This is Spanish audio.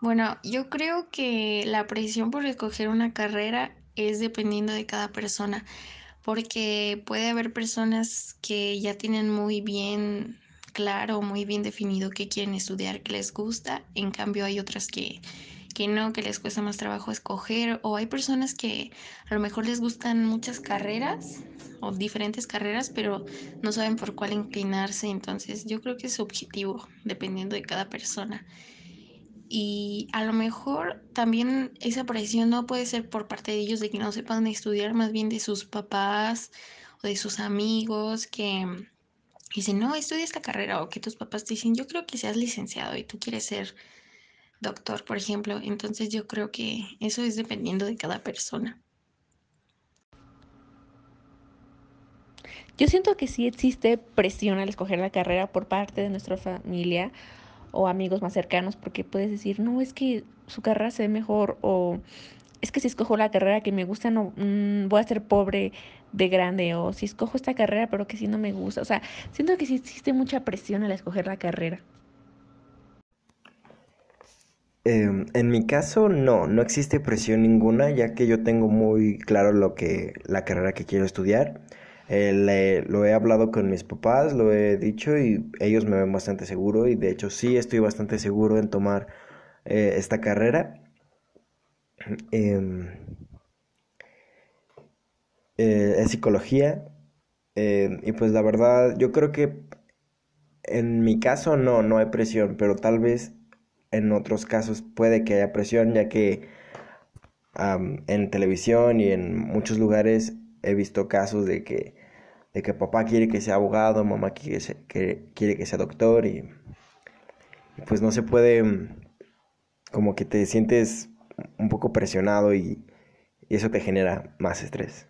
Bueno, yo creo que la presión por escoger una carrera es dependiendo de cada persona, porque puede haber personas que ya tienen muy bien claro, muy bien definido qué quieren estudiar, qué les gusta, en cambio hay otras que, que no, que les cuesta más trabajo escoger, o hay personas que a lo mejor les gustan muchas carreras o diferentes carreras, pero no saben por cuál inclinarse, entonces yo creo que es subjetivo, dependiendo de cada persona. Y a lo mejor también esa presión no puede ser por parte de ellos de que no sepan estudiar, más bien de sus papás o de sus amigos que dicen, no, estudia esta carrera o que tus papás te dicen, yo creo que seas licenciado y tú quieres ser doctor, por ejemplo. Entonces yo creo que eso es dependiendo de cada persona. Yo siento que sí existe presión al escoger la carrera por parte de nuestra familia o amigos más cercanos, porque puedes decir, no, es que su carrera se ve mejor, o es que si escojo la carrera que me gusta, no mmm, voy a ser pobre de grande, o si escojo esta carrera, pero que si no me gusta. O sea, siento que sí existe mucha presión al escoger la carrera. Eh, en mi caso, no, no existe presión ninguna, ya que yo tengo muy claro lo que la carrera que quiero estudiar. Eh, le, lo he hablado con mis papás, lo he dicho y ellos me ven bastante seguro y de hecho sí estoy bastante seguro en tomar eh, esta carrera. Eh, es psicología em, y pues la verdad yo creo que en mi caso no, no hay presión, pero tal vez en otros casos puede que haya presión ya que en televisión y en muchos lugares he visto casos de que de que papá quiere que sea abogado, mamá quiere que sea, quiere que sea doctor y, pues no se puede, mm, como que te sientes un poco presionado y eso te genera más estrés.